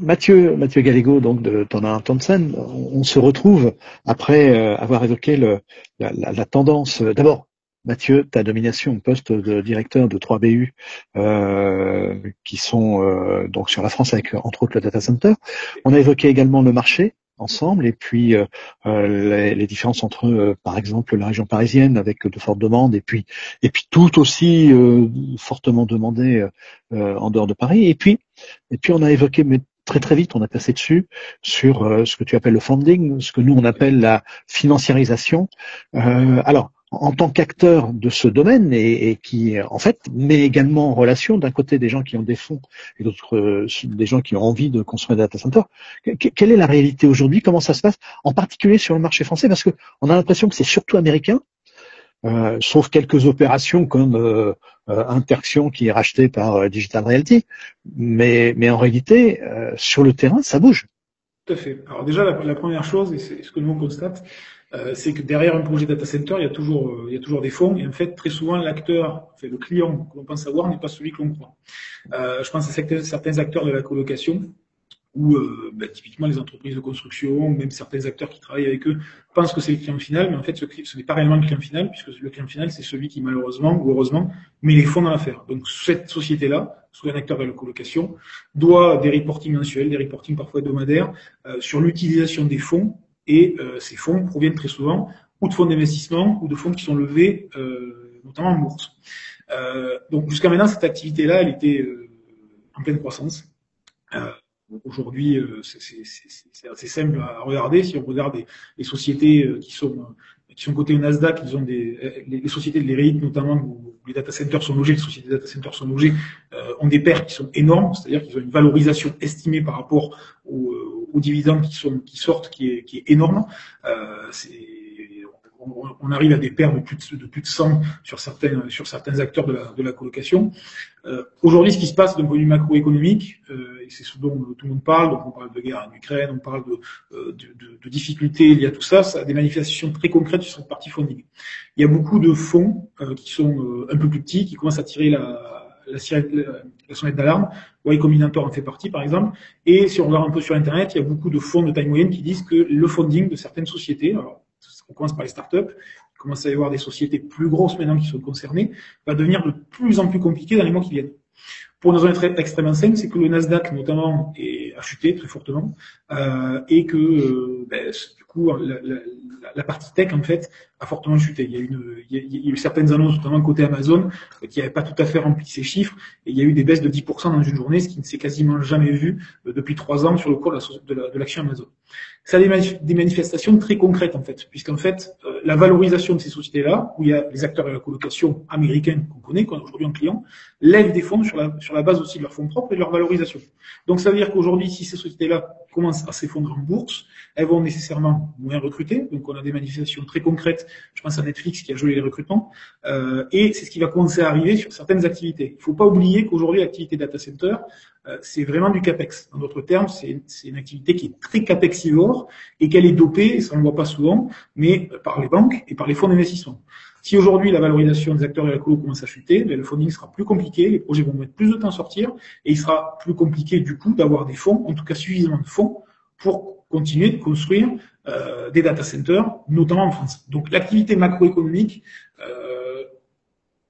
Mathieu, Mathieu Gallego, donc de Thomas Thompson, on, se retrouve après avoir évoqué le, la, la, tendance. D'abord, Mathieu, ta domination au poste de directeur de 3BU, euh, qui sont euh, donc sur la France avec entre autres le data center. On a évoqué également le marché ensemble et puis euh, les, les, différences entre par exemple la région parisienne avec de fortes demandes et puis et puis tout aussi fortement demandé en dehors de Paris et puis et puis on a évoqué mais très très vite on a passé dessus sur ce que tu appelles le funding ce que nous on appelle la financiarisation. Alors en tant qu'acteur de ce domaine et, qui en fait met également en relation d'un côté des gens qui ont des fonds et d'autres euh, des gens qui ont envie de construire des data centers. quelle est la réalité aujourd'hui? Comment ça se passe? En particulier sur le marché français parce que on a l'impression que c'est surtout américain, euh, sauf quelques opérations comme euh, euh Interxion qui est racheté par Digital Realty, mais en réalité sur le terrain ça bouge. Tout à fait. Alors déjà la, première chose et c'est ce que nous on constate euh, c'est que derrière un projet data center, il y a toujours, euh, des fonds. Et en fait, très souvent, l'acteur, le client que l'on pense avoir n'est pas celui que l'on croit. Euh, je pense à certains acteurs de la colocation où euh, bah, typiquement les entreprises de construction, même certains acteurs qui travaillent avec eux, pensent que c'est le client final, mais en fait ce, ce n'est pas réellement le client final, puisque le client final c'est celui qui malheureusement ou heureusement met les fonds dans l'affaire. Donc cette société-là, soit un acteur de la colocation, doit des reportings mensuels, des reportings parfois hebdomadaires euh, sur l'utilisation des fonds et euh, ces fonds proviennent très souvent ou de fonds d'investissement ou de fonds qui sont levés euh, notamment en bourse. Euh, donc jusqu'à maintenant, cette activité-là, elle était en pleine croissance. Aujourd'hui, c'est assez simple à regarder. Si on regarde les, sociétés qui sont qui sont au Nasdaq, ils ont des les, sociétés de l'ERIT notamment où les data centers sont logés, les sociétés data centers sont logées, ont des pertes qui sont énormes, c'est-à-dire qu'ils ont une valorisation estimée par rapport aux, aux dividendes qui, sont, qui sortent qui est, qui est énorme. Euh, on, arrive à des pertes de plus de, de, plus de 100 sur certains, sur certains acteurs de la, de la colocation. Euh, Aujourd'hui, ce qui se passe d'un point de vue macroéconomique, euh, et c'est ce dont tout le monde parle, donc on parle de guerre en Ukraine, on parle de, euh, de, de, difficultés liées à tout ça, ça a des manifestations très concrètes sur cette partie funding. Il y a beaucoup de fonds euh, qui sont euh, un peu plus petits, qui commencent à tirer la, la, la, sonnette d'alarme. Y Combinator en fait partie, par exemple. Et si on regarde un peu sur Internet, il y a beaucoup de fonds de taille moyenne qui disent que le funding de certaines sociétés, alors on commence par les startups, il commence à y avoir des sociétés plus grosses maintenant qui sont concernées, va devenir de plus en plus compliqué dans les mois qui viennent. Pour une raison extrêmement simple, c'est que le Nasdaq notamment est, a chuté très fortement euh, et que euh, ben, coup la, la, la, partie tech en fait a fortement chuté. Il y a une, il y a, eu certaines annonces, notamment côté Amazon, qui n'avaient pas tout à fait rempli ces chiffres, et il y a eu des baisses de 10% dans une journée, ce qui ne s'est quasiment jamais vu euh, depuis trois ans sur le cours de l'action Amazon. Ça a des, manifestations très concrètes en fait, puisqu'en fait euh, la valorisation de ces sociétés-là, où il y a les acteurs de la colocation américains qu'on connaît, qu'on a aujourd'hui en client, lèvent des fonds sur la, sur la base aussi de leurs fonds propres et de leur valorisation. Donc ça veut dire qu'aujourd'hui, si ces sociétés-là commencent à s'effondrer en bourse, elles vont nécessairement moins recruter. Donc on a des manifestations très concrètes. Je pense à Netflix qui a gelé les recrutements. Euh, et c'est ce qui va commencer à arriver sur certaines activités. Il ne faut pas oublier qu'aujourd'hui l'activité data center, euh, c'est vraiment du capex. En d'autres termes, c'est une activité qui est très capexivore et qu'elle est dopée, ça on ne voit pas souvent, mais par les banques et par les fonds d'investissement. Si aujourd'hui la valorisation des acteurs de la colo commence à chuter, ben, le funding sera plus compliqué, les projets vont mettre plus de temps à sortir et il sera plus compliqué du coup d'avoir des fonds, en tout cas suffisamment de fonds pour continuer de construire euh, des data centers, notamment en France. Donc l'activité macroéconomique euh,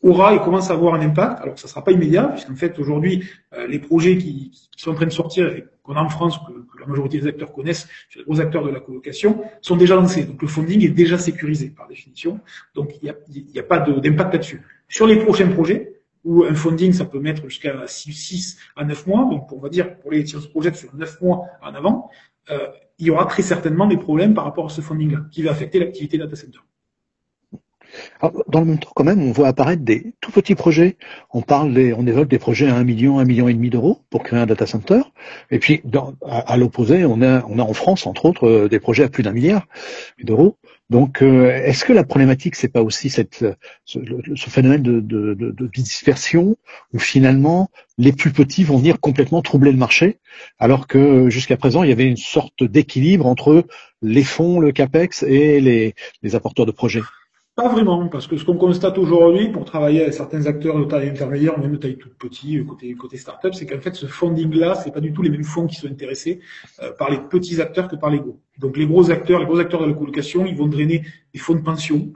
aura et commence à avoir un impact. Alors ça ne sera pas immédiat, puisqu'en fait aujourd'hui euh, les projets qui, sont en train de sortir et qu'on a en France, que, la majorité des acteurs connaissent, les gros acteurs de la colocation, sont déjà lancés. Donc le funding est déjà sécurisé par définition. Donc il n'y a, pas d'impact là-dessus. Sur les prochains projets, où un funding, ça peut mettre jusqu'à 6, à 9 mois. Donc, on va dire, pour les, on se sur 9 mois en avant, euh, il y aura très certainement des problèmes par rapport à ce funding-là, qui va affecter l'activité data center. Alors, dans le même temps, quand même, on voit apparaître des tout petits projets. On parle, des, on évoque des projets à 1 million, 1 million et demi d'euros pour créer un data center. Et puis, dans, à, l'opposé, on a, on a en France, entre autres, euh, des projets à plus d'un milliard d'euros. Donc, euh, est-ce que la problématique, c'est pas aussi cette, ce, ce phénomène de, dispersion où finalement les plus petits vont venir complètement troubler le marché, alors que jusqu'à présent, il y avait une sorte d'équilibre entre les fonds, le capex et les apporteurs de projets? Pas vraiment, parce que ce qu'on constate aujourd'hui pour travailler avec certains acteurs de taille intermédiaire, même de taille toute petite, côté, côté start-up, c'est qu'en fait, ce funding-là, c'est pas du tout les mêmes fonds qui sont intéressés euh, par les petits acteurs que par les gros. Donc, les gros acteurs, les gros acteurs de la colocation, ils vont drainer des fonds de pension,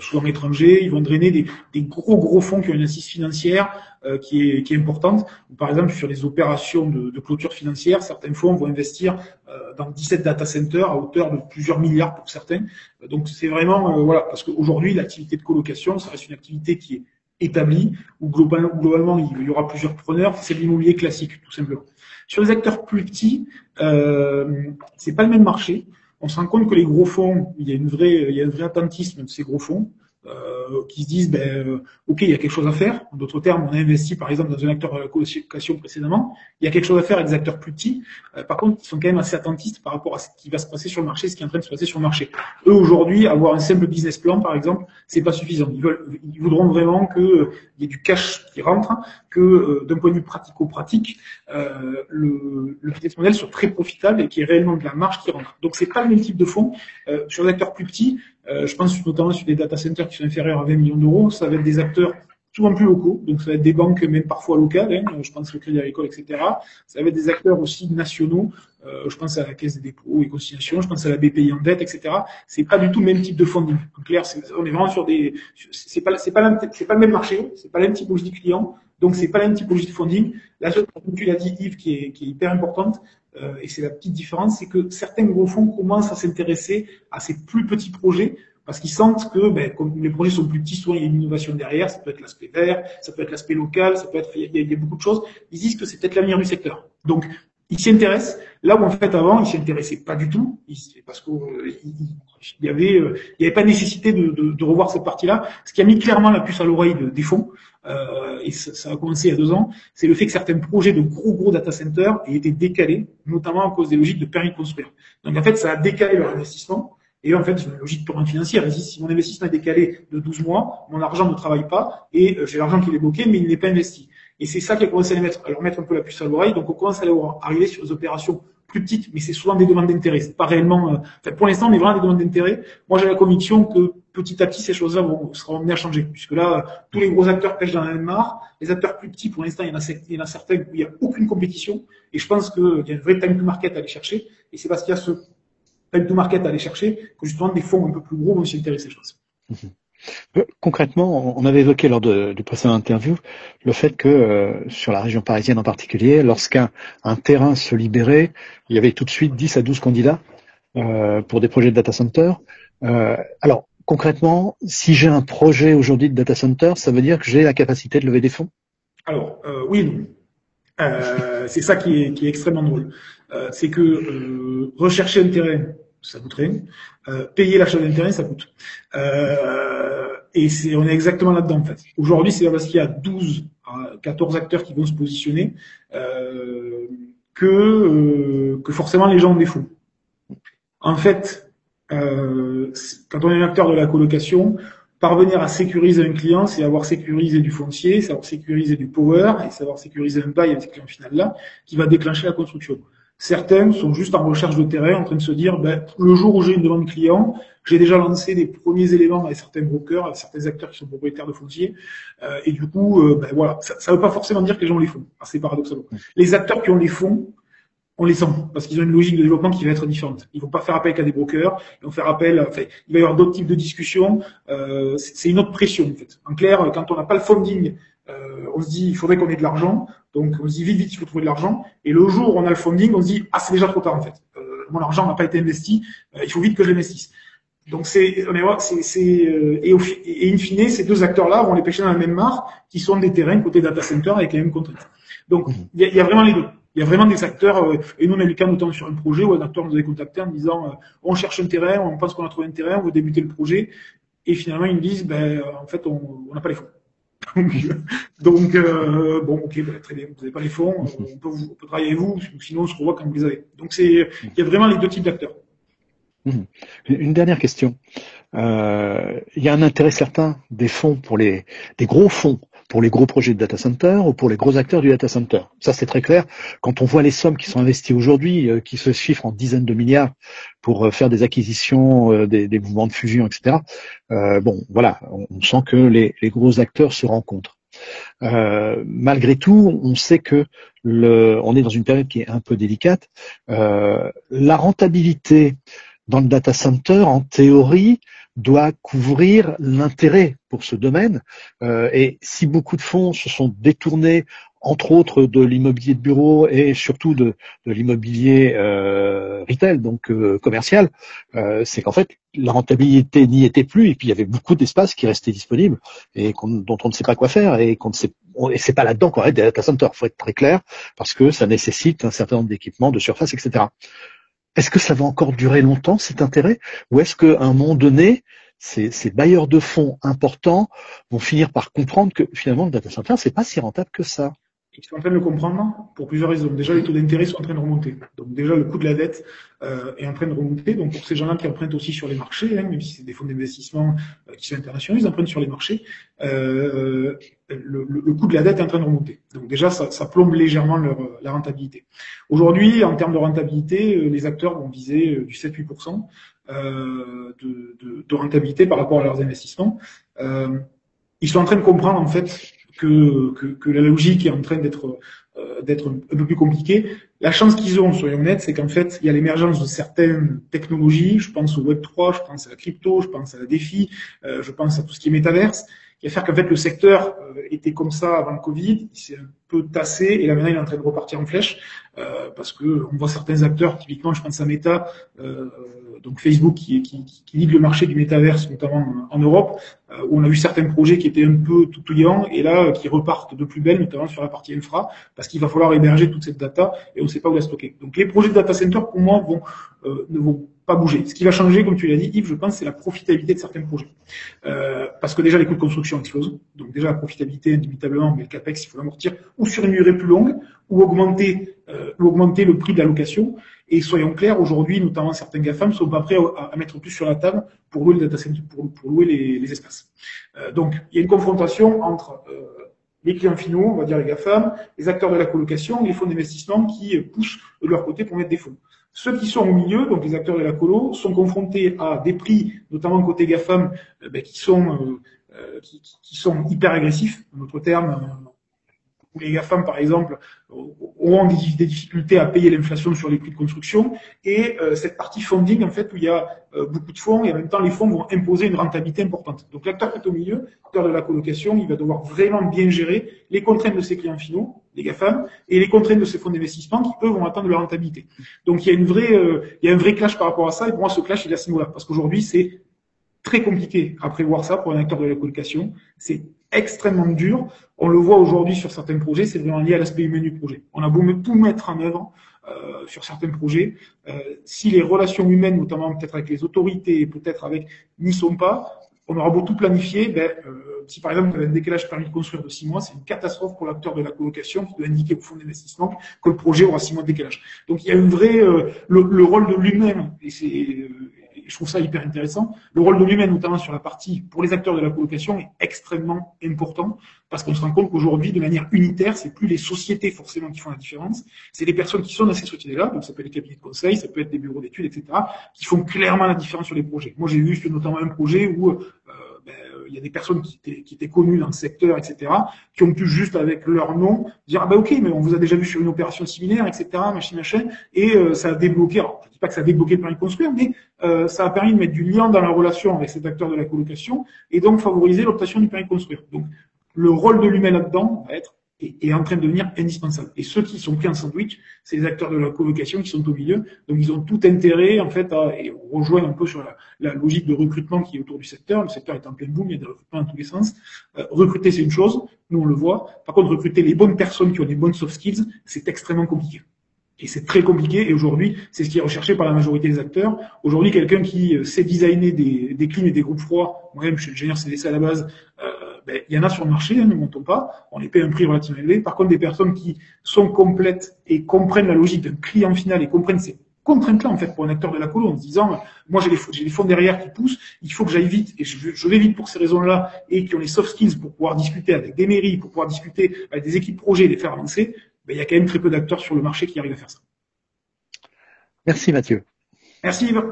souvent étrangers, ils vont drainer des, des, gros gros fonds qui ont une assise financière euh, qui, est, qui est importante. Par exemple, sur les opérations de, de clôture financière, certains fonds vont investir euh, dans 17 data centers à hauteur de plusieurs milliards pour certains. Donc c'est vraiment voilà parce qu'aujourd'hui l'activité de colocation, ça reste une activité qui est établie où globalement, globalement il y aura plusieurs preneurs. C'est l'immobilier classique tout simplement. Sur les acteurs plus petits, euh, c'est pas le même marché on se rend compte que les gros fonds, il y a une vraie, il y a un vrai attentisme de ces gros fonds. Euh, qui se disent ben euh, ok il y a quelque chose à faire. En d'autres termes on a investi par exemple dans un acteur de la colocation précédemment. Il y a quelque chose à faire avec des acteurs plus petits. Euh, par contre ils sont quand même assez attentistes par rapport à ce qui va se passer sur le marché ce qui est en train de se passer sur le marché. Eux aujourd'hui avoir un simple business plan par exemple c'est pas suffisant. Ils veulent ils voudront vraiment que il y ait du cash qui rentre que d'un point de vue pratico-pratique le, le business model soit très profitable et qu'il y ait réellement de la marge qui rentre. Donc c'est pas le même type de fonds sur les acteurs plus petits euh, je pense notamment sur des data centers qui sont inférieurs à 20 millions d'euros. Ça va être des acteurs souvent plus locaux, donc ça va être des banques même parfois locales, hein, je pense au Crédit Agricole, etc. Ça va être des acteurs aussi nationaux, euh, je pense à la Caisse des dépôts et conciliation, je pense à la BPI en dette, etc. C'est pas du tout le même type de funding. En clair, on est vraiment sur des, c'est pas, c'est pas, c'est pas le même marché, c'est pas la même typologie de clients, donc c'est pas la même typologie de funding. La chose, comme tu qui est, qui est hyper importante, euh, et c'est la petite différence, c'est que certains gros fonds commencent à s'intéresser à ces plus petits projets parce qu'ils sentent que, ben, comme les projets sont plus petits, souvent il y a une innovation derrière, ça peut être l'aspect vert, ça peut être l'aspect local, ça peut être, il y, a, beaucoup de choses. Ils disent que c'est peut-être l'avenir du secteur. Donc, ils s'y intéressent. Là où en fait avant, ils s'y intéressaient pas du tout, parce qu'il euh, y avait, euh, il y avait pas nécessité de, de, de revoir cette partie-là. Ce qui a mis clairement la puce à l'oreille des fonds, euh, et ça, ça, a commencé il y a deux ans, c'est le fait que certains projets de gros gros data centers aient été décalés, notamment à cause des logiques de permis de construire. Donc en fait, ça a décalé leur investissement. Et en fait, c'est une logique purement financière. Si mon investissement est décalé de 12 mois, mon argent ne travaille pas et euh, j'ai l'argent qui est bloqué, mais il n'est pas investi. Et c'est ça qui a commencé à, mettre, à leur mettre un peu la puce à l'oreille. Donc on commence à arriver sur des opérations plus petites, mais c'est souvent des demandes d'intérêt. C'est pas réellement. Euh, enfin, pour l'instant, est vraiment des demandes d'intérêt. Moi, j'ai la conviction que petit à petit, ces choses-là vont seront amenées à changer, puisque là, tous les gros acteurs pêchent dans la même mare. Les acteurs plus petits, pour l'instant, il y en a, il y en a certains où il n'y a aucune compétition. Et je pense qu'il y a une vraie time to market à aller chercher. Et c'est parce qu'il y a ce time to market à aller chercher que justement des fonds un peu plus gros vont s'y intéresser, je pense. Euh, concrètement, on avait évoqué lors du précédent interview le fait que euh, sur la région parisienne en particulier, lorsqu'un un terrain se libérait, il y avait tout de suite 10 à 12 candidats euh, pour des projets de data center. Alors concrètement, si j'ai un projet aujourd'hui de data center, ça veut dire que j'ai la capacité de lever des fonds? Alors oui, c'est ça qui est, qui est extrêmement drôle. c'est que rechercher un terrain, ça coûte rien. payer l'achat d'un terrain, ça coûte. Euh, et c'est, on est exactement là-dedans, en fait. Aujourd'hui, c'est parce qu'il y a 12 à 14 acteurs qui vont se positionner euh, que, euh, que forcément les gens ont des. En fait, euh, quand on est un acteur de la colocation, parvenir à sécuriser un client, c'est avoir sécurisé du foncier, c'est avoir sécurisé du power et savoir sécuriser un bail avec ce client final là qui va déclencher la construction. Certains sont juste en recherche de terrain, en train de se dire, ben, le jour où j'ai une demande client, j'ai déjà lancé des premiers éléments avec certains brokers, avec certains acteurs qui sont propriétaires de fonciers, euh, et du coup, euh, ben, voilà, ça ne veut pas forcément dire que les gens les font. C'est paradoxal. Les acteurs qui ont les fonds, on les sent parce qu'ils ont une logique de développement qui va être différente. Ils vont pas faire appel qu'à des brokers, ils vont faire appel. Enfin, il va y avoir d'autres types de discussions. Euh, c'est une autre pression en fait. En clair, quand on n'a pas le funding, euh, on se dit il faudrait qu'on ait de l'argent. Donc on se dit vite vite il faut trouver de l'argent. Et le jour où on a le funding, on se dit ah c'est déjà trop tard en fait. Euh, mon argent n'a pas été investi, euh, il faut vite que je l'investisse. Donc c'est, c'est, c'est euh, et, au, et in fine, ces deux acteurs-là vont les pêcher dans la même mare, qui sont des terrains côté data center avec les mêmes contraintes. Donc il y, y a, vraiment les deux. Il y a vraiment des acteurs, euh, et nous on a eu le cas notamment sur un projet où un acteur nous avait contacté en disant euh, on cherche un terrain, on pense qu'on a trouvé un terrain, on veut débuter le projet, et finalement ils nous disent ben en fait on n'a pas les fonds. Donc, euh, bon, ok, bah, très bien, vous n'avez pas les fonds, on peut, vous, on peut travailler avec vous, sinon on se revoit quand vous les avez. Donc, c'est, il y a vraiment les deux types d'acteurs. Mmh. Une dernière question. Euh, il y a un intérêt certain des fonds pour les, des gros fonds pour les gros projets de data center ou pour les gros acteurs du data center. Ça, c'est très clair. Quand on voit les sommes qui sont investies aujourd'hui, euh, qui se chiffrent en dizaines de milliards pour euh, faire des acquisitions, euh, des, des, mouvements de fusion, etc. bon, voilà, on, sent que les, les, gros acteurs se rencontrent. malgré tout, on sait que le, on est dans une période qui est un peu délicate. la rentabilité dans le data center, en théorie, doit couvrir l'intérêt pour ce domaine. Euh, et si beaucoup de fonds se sont détournés, entre autres, de l'immobilier de bureau et surtout de, l'immobilier euh, retail, donc euh, commercial, c'est qu'en fait la rentabilité n'y était plus et puis il y avait beaucoup d'espace qui restait disponible et dont on ne sait pas quoi faire et qu'on ne sait et c'est pas là-dedans qu'on arrête des data centers. Faut être très clair parce que ça nécessite un certain nombre d'équipements, de surface, etc. Est-ce que ça va encore durer longtemps cet intérêt? Ou est-ce qu'à un moment donné, ces, bailleurs de fonds importants vont finir par comprendre que finalement le data center c'est pas si rentable que ça? Ils sont en train de le comprendre pour plusieurs raisons. Déjà, les taux d'intérêt sont en train de remonter. Donc déjà, le coût de la dette euh, est en train de remonter. Donc pour ces gens-là qui empruntent aussi sur les marchés, hein, même si c'est des fonds d'investissement euh, qui sont internationaux, ils empruntent sur les marchés, euh, le, le, coût de la dette est en train de remonter. Donc déjà, ça, ça plombe légèrement leur, la rentabilité. Aujourd'hui, en termes de rentabilité, les acteurs vont viser du 7-8% de, de, de, rentabilité par rapport à leurs investissements. ils sont en train de comprendre en fait que, la logique est en train d'être euh, d'être un peu plus compliquée. La chance qu'ils ont, soyons honnêtes, c'est qu'en fait, il y a l'émergence de certaines technologies. Je pense au Web 3, je pense à la crypto, je pense à la défi, euh, je pense à tout ce qui est métaverse, qui va faire qu'en fait le secteur euh, était comme ça avant le Covid, il s'est un peu tassé et là maintenant il est en train de repartir en flèche parce que on voit certains acteurs, typiquement, je pense à Meta donc Facebook qui, qui, le marché du métaverse, notamment en Europe, on a vu certains projets qui étaient un peu tout touillants et là qui repartent de plus belle, notamment sur la partie infra, parce qu'il va falloir héberger toute cette data et on ne sait pas où la stocker. Donc les projets de data center, pour moi, euh, ne vont pas bouger. Ce qui va changer, comme tu l'as dit, Yves, je pense, c'est la profitabilité de certains projets. Euh, parce que déjà, les coûts de construction explosent. Donc déjà, la profitabilité, indubitablement, mais le CAPEX, il faut l'amortir ou sur une durée plus longue, ou augmenter, euh, ou augmenter le prix de la location. Et soyons clairs, aujourd'hui, notamment certains GAFAM sont pas prêts à, mettre plus sur la table pour louer le data center, pour, louer les espaces. Euh, donc, il y a une confrontation entre euh, les clients finaux, on va dire les GAFAM, les acteurs de la colocation, les fonds d'investissement qui poussent de leur côté pour mettre des fonds. Ceux qui sont au milieu, donc les acteurs de la colo, sont confrontés à des prix, notamment côté GAFAM, euh, ben, qui, sont, euh, euh, qui, sont hyper agressifs, en d'autres termes, où les GAFAM, par exemple, auront des, difficultés à payer l'inflation sur les prix de construction, et euh, cette partie funding, en fait, où il y a euh, beaucoup de fonds, et en même temps, les fonds vont imposer une rentabilité importante. Donc l'acteur qui est au milieu, l'acteur de la colocation, il va devoir vraiment bien gérer les contraintes de ses clients finaux, les GAFAM, et les contraintes de ses fonds d'investissement qui, eux, vont attendre leur rentabilité. Donc il y a une vraie, euh, il y a un vrai clash par rapport à ça, et pour moi, ce clash, il est à ce niveau-là, parce qu'aujourd'hui, c'est très compliqué à prévoir ça pour un acteur de la colocation. C'est extrêmement dur. On le voit aujourd'hui sur certains projets, c'est vraiment lié à l'aspect humain du projet. On a beau tout mettre en œuvre euh, sur certains projets, euh, si les relations humaines, notamment peut-être avec les autorités, peut-être avec, n'y sont pas, on aura beau tout planifier, ben, euh, si par exemple vous avez un décalage permis de construire de six mois, c'est une catastrophe pour l'acteur de la colocation qui doit indiquer au fonds d'investissement que le projet aura six mois de décalage. Donc il y a une vraie, euh, le, le, rôle de lui-même, et c'est je trouve ça hyper intéressant. Le rôle de l'humain, notamment sur la partie pour les acteurs de la colocation, est extrêmement important parce qu'on se rend compte qu'aujourd'hui, de manière unitaire, c'est plus les sociétés forcément qui font la différence, c'est les personnes qui sont dans ces sociétés-là, donc ça peut être des cabinets de conseil, ça peut être des bureaux d'études, etc., qui font clairement la différence sur les projets. Moi, j'ai vu notamment un projet où euh, il y a des personnes qui étaient, qui étaient connues dans le secteur, etc., qui ont pu juste avec leur nom dire ah ben ok, mais on vous a déjà vu sur une opération similaire, etc., machin, machin, et euh, ça a débloqué. Alors, je dis pas que ça a débloqué le permis de construire, mais euh, ça a permis de mettre du lien dans la relation avec cet acteur de la colocation et donc favoriser l'obtention du permis de construire. Donc, le rôle de l'humain là-dedans va être est, en train de devenir indispensable. Et ceux qui sont pris en sandwich, c'est les acteurs de la colocation qui sont au milieu. Donc ils ont tout intérêt en fait à et on rejoint un peu sur la, la, logique de recrutement qui est autour du secteur. Le secteur est en plein boom, il y a des recrutements dans tous les sens. Euh, recruter c'est une chose, nous on le voit. Par contre recruter les bonnes personnes qui ont des bonnes soft skills, c'est extrêmement compliqué. Et c'est très compliqué. Et aujourd'hui, c'est ce qui est recherché par la majorité des acteurs. Aujourd'hui, quelqu'un qui euh, sait designer des, des clims et des groupes froids, moi-même, je suis ingénieur CDC à la base, euh, ben, il y en a sur le marché, hein, ne montons pas, on les paie un prix relativement élevé. Par contre, des personnes qui sont complètes et comprennent la logique d'un client final et comprennent ses contrainte-là en fait pour un acteur de la colo en se disant moi j'ai des, fonds derrière qui poussent, il faut que j'aille vite et je, vais vite pour ces raisons-là et qui ont les soft skills pour pouvoir discuter avec des mairies, pour pouvoir discuter avec des équipes projets, les faire avancer. Ben, il y a quand même très peu d'acteurs sur le marché qui arrivent à faire ça. Merci Mathieu. Merci Yves.